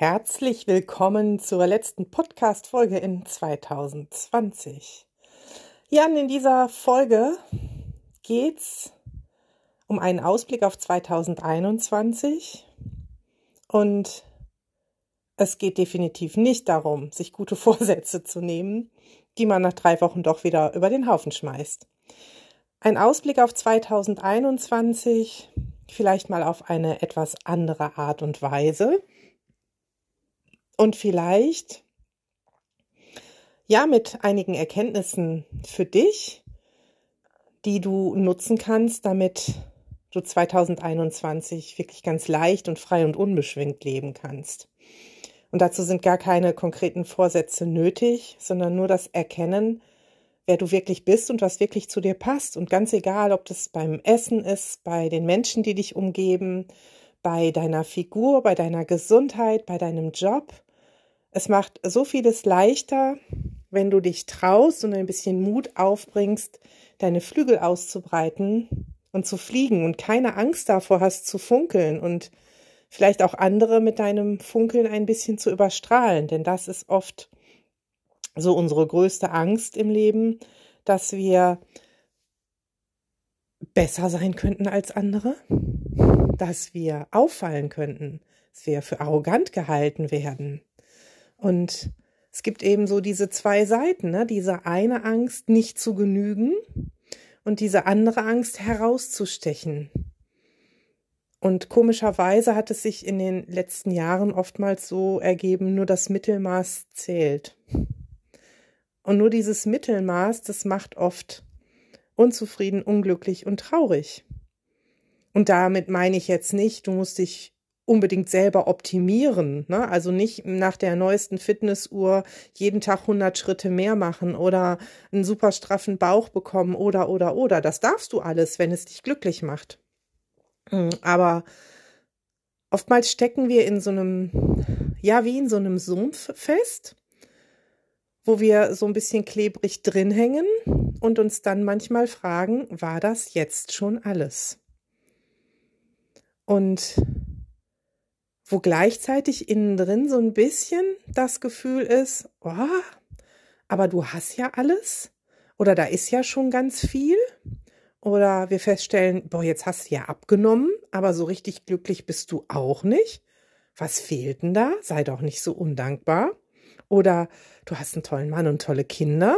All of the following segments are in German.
Herzlich willkommen zur letzten Podcast-Folge in 2020. Ja, und in dieser Folge geht's um einen Ausblick auf 2021 und es geht definitiv nicht darum, sich gute Vorsätze zu nehmen, die man nach drei Wochen doch wieder über den Haufen schmeißt. Ein Ausblick auf 2021, vielleicht mal auf eine etwas andere Art und Weise und vielleicht ja mit einigen Erkenntnissen für dich, die du nutzen kannst, damit du 2021 wirklich ganz leicht und frei und unbeschwingt leben kannst. Und dazu sind gar keine konkreten Vorsätze nötig, sondern nur das Erkennen, wer du wirklich bist und was wirklich zu dir passt. Und ganz egal, ob das beim Essen ist, bei den Menschen, die dich umgeben, bei deiner Figur, bei deiner Gesundheit, bei deinem Job es macht so vieles leichter, wenn du dich traust und ein bisschen Mut aufbringst, deine Flügel auszubreiten und zu fliegen und keine Angst davor hast zu funkeln und vielleicht auch andere mit deinem Funkeln ein bisschen zu überstrahlen, denn das ist oft so unsere größte Angst im Leben, dass wir besser sein könnten als andere, dass wir auffallen könnten, dass wir für arrogant gehalten werden, und es gibt eben so diese zwei Seiten, ne? diese eine Angst, nicht zu genügen und diese andere Angst, herauszustechen. Und komischerweise hat es sich in den letzten Jahren oftmals so ergeben, nur das Mittelmaß zählt. Und nur dieses Mittelmaß, das macht oft unzufrieden, unglücklich und traurig. Und damit meine ich jetzt nicht, du musst dich unbedingt selber optimieren. Ne? Also nicht nach der neuesten Fitnessuhr jeden Tag 100 Schritte mehr machen oder einen super straffen Bauch bekommen oder, oder, oder. Das darfst du alles, wenn es dich glücklich macht. Hm, aber oftmals stecken wir in so einem, ja, wie in so einem Sumpf fest, wo wir so ein bisschen klebrig drin hängen und uns dann manchmal fragen, war das jetzt schon alles? Und wo gleichzeitig innen drin so ein bisschen das Gefühl ist, oh, aber du hast ja alles oder da ist ja schon ganz viel oder wir feststellen, boah, jetzt hast du ja abgenommen, aber so richtig glücklich bist du auch nicht. Was fehlt denn da? Sei doch nicht so undankbar. Oder du hast einen tollen Mann und tolle Kinder.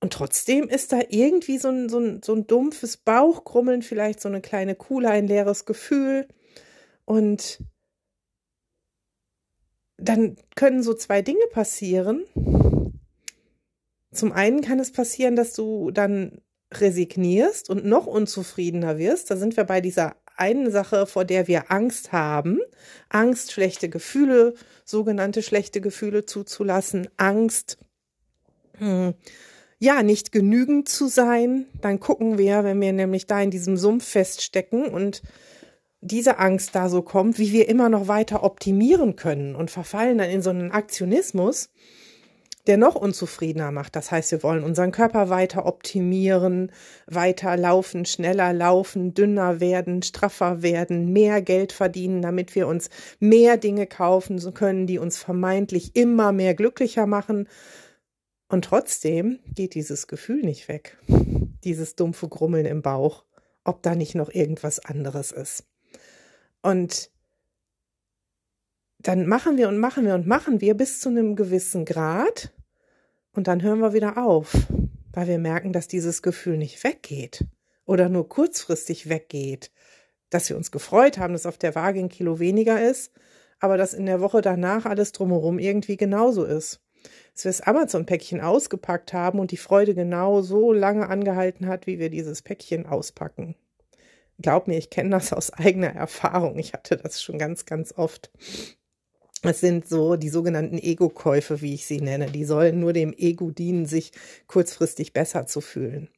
Und trotzdem ist da irgendwie so ein, so ein, so ein dumpfes Bauchkrummeln, vielleicht so eine kleine Kuhle, ein leeres Gefühl. Und dann können so zwei Dinge passieren. Zum einen kann es passieren, dass du dann resignierst und noch unzufriedener wirst. Da sind wir bei dieser einen Sache, vor der wir Angst haben. Angst, schlechte Gefühle, sogenannte schlechte Gefühle zuzulassen. Angst, hm, ja, nicht genügend zu sein. Dann gucken wir, wenn wir nämlich da in diesem Sumpf feststecken und diese Angst da so kommt, wie wir immer noch weiter optimieren können und verfallen dann in so einen Aktionismus, der noch unzufriedener macht. Das heißt, wir wollen unseren Körper weiter optimieren, weiter laufen, schneller laufen, dünner werden, straffer werden, mehr Geld verdienen, damit wir uns mehr Dinge kaufen können, die uns vermeintlich immer mehr glücklicher machen. Und trotzdem geht dieses Gefühl nicht weg, dieses dumpfe Grummeln im Bauch, ob da nicht noch irgendwas anderes ist. Und dann machen wir und machen wir und machen wir bis zu einem gewissen Grad und dann hören wir wieder auf, weil wir merken, dass dieses Gefühl nicht weggeht oder nur kurzfristig weggeht, dass wir uns gefreut haben, dass auf der Waage ein Kilo weniger ist, aber dass in der Woche danach alles drumherum irgendwie genauso ist. Dass wir das Amazon-Päckchen ausgepackt haben und die Freude genau so lange angehalten hat, wie wir dieses Päckchen auspacken. Glaub mir, ich kenne das aus eigener Erfahrung. Ich hatte das schon ganz, ganz oft. Es sind so die sogenannten Ego-Käufe, wie ich sie nenne. Die sollen nur dem Ego dienen, sich kurzfristig besser zu fühlen.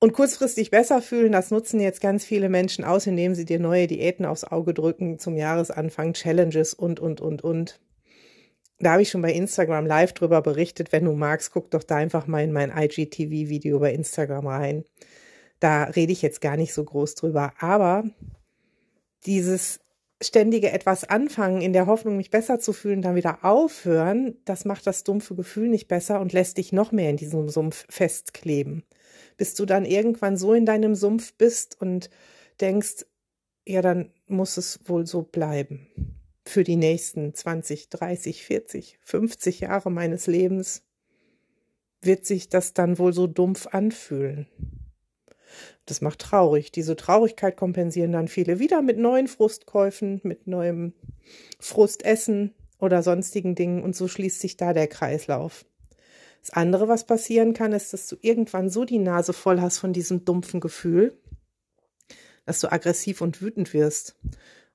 Und kurzfristig besser fühlen, das nutzen jetzt ganz viele Menschen aus, indem sie dir neue Diäten aufs Auge drücken zum Jahresanfang, Challenges und, und, und, und. Da habe ich schon bei Instagram live drüber berichtet. Wenn du magst, guck doch da einfach mal in mein IGTV-Video bei Instagram rein. Da rede ich jetzt gar nicht so groß drüber. Aber dieses ständige etwas anfangen, in der Hoffnung, mich besser zu fühlen, dann wieder aufhören, das macht das dumpfe Gefühl nicht besser und lässt dich noch mehr in diesem Sumpf festkleben bis du dann irgendwann so in deinem Sumpf bist und denkst, ja, dann muss es wohl so bleiben. Für die nächsten 20, 30, 40, 50 Jahre meines Lebens wird sich das dann wohl so dumpf anfühlen. Das macht traurig. Diese Traurigkeit kompensieren dann viele wieder mit neuen Frustkäufen, mit neuem Frustessen oder sonstigen Dingen und so schließt sich da der Kreislauf. Das andere, was passieren kann, ist, dass du irgendwann so die Nase voll hast von diesem dumpfen Gefühl, dass du aggressiv und wütend wirst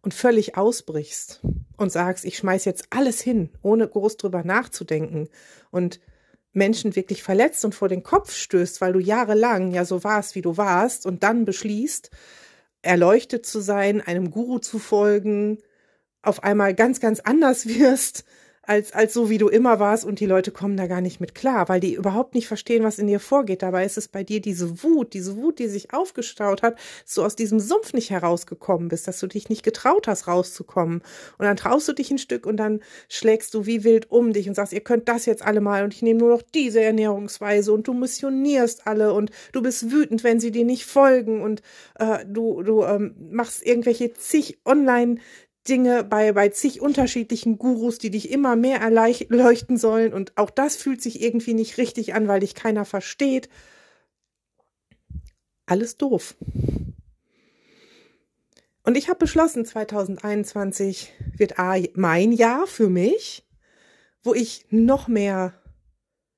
und völlig ausbrichst und sagst, ich schmeiß jetzt alles hin, ohne groß drüber nachzudenken und Menschen wirklich verletzt und vor den Kopf stößt, weil du jahrelang ja so warst, wie du warst und dann beschließt, erleuchtet zu sein, einem Guru zu folgen, auf einmal ganz, ganz anders wirst, als, als so wie du immer warst und die Leute kommen da gar nicht mit klar, weil die überhaupt nicht verstehen, was in dir vorgeht. Dabei ist es bei dir diese Wut, diese Wut, die sich aufgestaut hat, dass du aus diesem Sumpf nicht herausgekommen bist, dass du dich nicht getraut hast, rauszukommen. Und dann traust du dich ein Stück und dann schlägst du wie wild um dich und sagst, ihr könnt das jetzt alle mal und ich nehme nur noch diese Ernährungsweise und du missionierst alle und du bist wütend, wenn sie dir nicht folgen und äh, du, du ähm, machst irgendwelche zig Online- Dinge bei, bei zig unterschiedlichen Gurus, die dich immer mehr erleuchten sollen. Und auch das fühlt sich irgendwie nicht richtig an, weil dich keiner versteht. Alles doof. Und ich habe beschlossen, 2021 wird mein Jahr für mich, wo ich noch mehr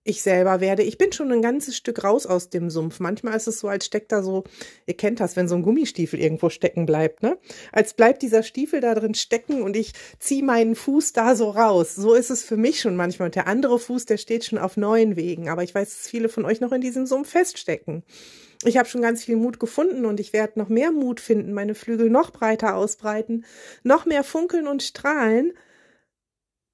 ich selber werde. Ich bin schon ein ganzes Stück raus aus dem Sumpf. Manchmal ist es so, als steckt da so, ihr kennt das, wenn so ein Gummistiefel irgendwo stecken bleibt, ne? Als bleibt dieser Stiefel da drin stecken und ich ziehe meinen Fuß da so raus. So ist es für mich schon manchmal. Und der andere Fuß, der steht schon auf neuen Wegen. Aber ich weiß, dass viele von euch noch in diesem Sumpf feststecken. Ich habe schon ganz viel Mut gefunden und ich werde noch mehr Mut finden, meine Flügel noch breiter ausbreiten, noch mehr funkeln und strahlen,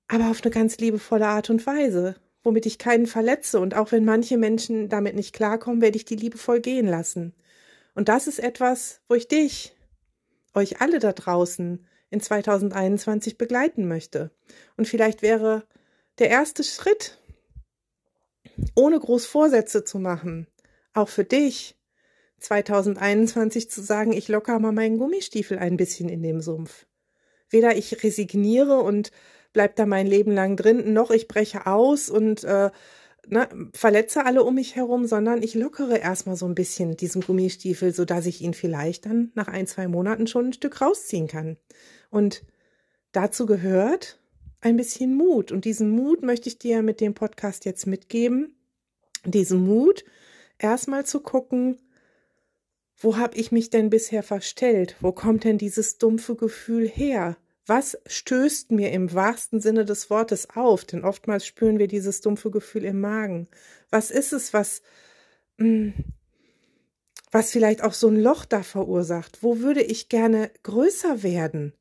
aber auf eine ganz liebevolle Art und Weise womit ich keinen verletze. Und auch wenn manche Menschen damit nicht klarkommen, werde ich die liebevoll gehen lassen. Und das ist etwas, wo ich dich, euch alle da draußen in 2021 begleiten möchte. Und vielleicht wäre der erste Schritt, ohne groß Vorsätze zu machen, auch für dich, 2021 zu sagen, ich locker mal meinen Gummistiefel ein bisschen in dem Sumpf. Weder ich resigniere und bleib da mein Leben lang drin, noch ich breche aus und äh, ne, verletze alle um mich herum, sondern ich lockere erstmal so ein bisschen diesen Gummistiefel, so dass ich ihn vielleicht dann nach ein, zwei Monaten schon ein Stück rausziehen kann. Und dazu gehört ein bisschen Mut. Und diesen Mut möchte ich dir mit dem Podcast jetzt mitgeben. Diesen Mut, erstmal zu gucken, wo habe ich mich denn bisher verstellt? Wo kommt denn dieses dumpfe Gefühl her? Was stößt mir im wahrsten Sinne des Wortes auf? Denn oftmals spüren wir dieses dumpfe Gefühl im Magen. Was ist es, was, hm, was vielleicht auch so ein Loch da verursacht? Wo würde ich gerne größer werden?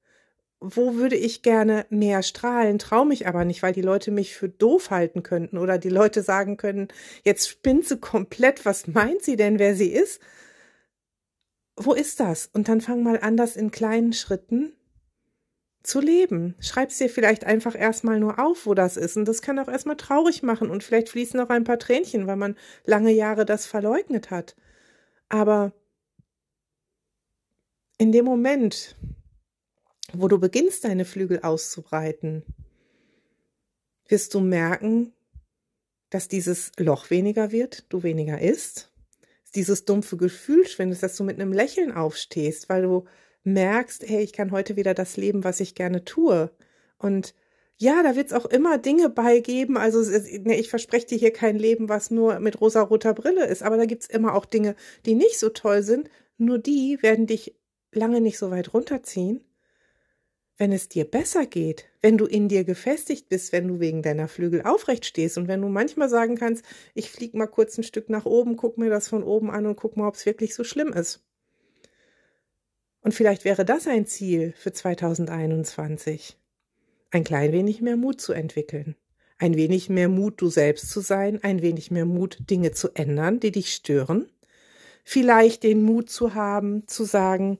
Wo würde ich gerne mehr strahlen? Traue mich aber nicht, weil die Leute mich für doof halten könnten oder die Leute sagen können, jetzt spinnt sie komplett, was meint sie denn, wer sie ist? Wo ist das? Und dann fang mal an, das in kleinen Schritten zu leben. Schreib's dir vielleicht einfach erstmal nur auf, wo das ist. Und das kann auch erstmal traurig machen und vielleicht fließen auch ein paar Tränchen, weil man lange Jahre das verleugnet hat. Aber in dem Moment, wo du beginnst, deine Flügel auszubreiten, wirst du merken, dass dieses Loch weniger wird, du weniger isst, dieses dumpfe Gefühl schwindest, dass du mit einem Lächeln aufstehst, weil du merkst, hey, ich kann heute wieder das leben, was ich gerne tue. Und ja, da wird es auch immer Dinge beigeben. Also ne, ich verspreche dir hier kein Leben, was nur mit rosa-roter Brille ist, aber da gibt es immer auch Dinge, die nicht so toll sind. Nur die werden dich lange nicht so weit runterziehen, wenn es dir besser geht, wenn du in dir gefestigt bist, wenn du wegen deiner Flügel aufrecht stehst und wenn du manchmal sagen kannst, ich flieg mal kurz ein Stück nach oben, guck mir das von oben an und guck mal, ob es wirklich so schlimm ist. Und vielleicht wäre das ein Ziel für 2021, ein klein wenig mehr Mut zu entwickeln, ein wenig mehr Mut, du selbst zu sein, ein wenig mehr Mut, Dinge zu ändern, die dich stören, vielleicht den Mut zu haben, zu sagen,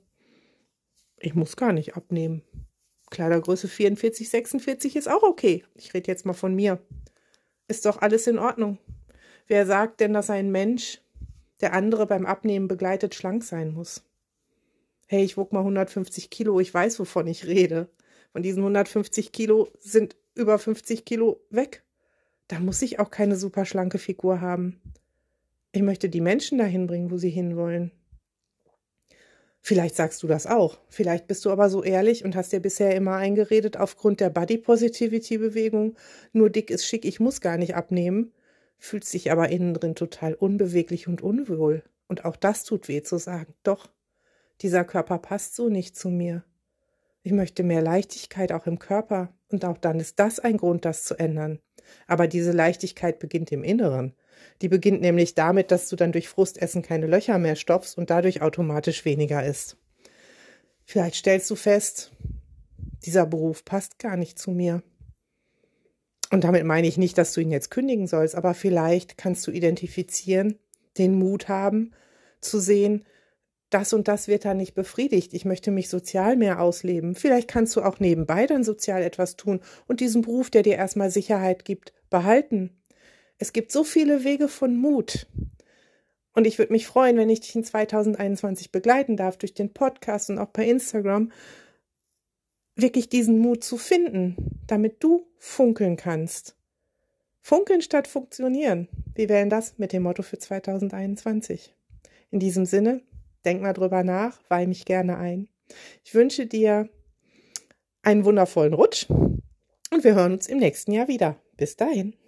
ich muss gar nicht abnehmen, Kleidergröße 44, 46 ist auch okay. Ich rede jetzt mal von mir. Ist doch alles in Ordnung. Wer sagt denn, dass ein Mensch, der andere beim Abnehmen begleitet, schlank sein muss? Hey, ich wog mal 150 Kilo, ich weiß, wovon ich rede. Von diesen 150 Kilo sind über 50 Kilo weg. Da muss ich auch keine super schlanke Figur haben. Ich möchte die Menschen dahin bringen, wo sie hinwollen. Vielleicht sagst du das auch. Vielleicht bist du aber so ehrlich und hast dir bisher immer eingeredet, aufgrund der Body Positivity Bewegung, nur dick ist schick, ich muss gar nicht abnehmen, fühlst dich aber innen drin total unbeweglich und unwohl. Und auch das tut weh zu sagen. Doch, dieser Körper passt so nicht zu mir. Ich möchte mehr Leichtigkeit auch im Körper. Und auch dann ist das ein Grund, das zu ändern. Aber diese Leichtigkeit beginnt im Inneren. Die beginnt nämlich damit, dass du dann durch Frustessen keine Löcher mehr stopfst und dadurch automatisch weniger isst. Vielleicht stellst du fest, dieser Beruf passt gar nicht zu mir. Und damit meine ich nicht, dass du ihn jetzt kündigen sollst, aber vielleicht kannst du identifizieren, den Mut haben, zu sehen, das und das wird da nicht befriedigt. Ich möchte mich sozial mehr ausleben. Vielleicht kannst du auch nebenbei dann sozial etwas tun und diesen Beruf, der dir erstmal Sicherheit gibt, behalten. Es gibt so viele Wege von Mut. Und ich würde mich freuen, wenn ich dich in 2021 begleiten darf durch den Podcast und auch bei Instagram, wirklich diesen Mut zu finden, damit du funkeln kannst. Funkeln statt funktionieren. Wie wählen das mit dem Motto für 2021? In diesem Sinne, denk mal drüber nach, weih mich gerne ein. Ich wünsche dir einen wundervollen Rutsch und wir hören uns im nächsten Jahr wieder. Bis dahin.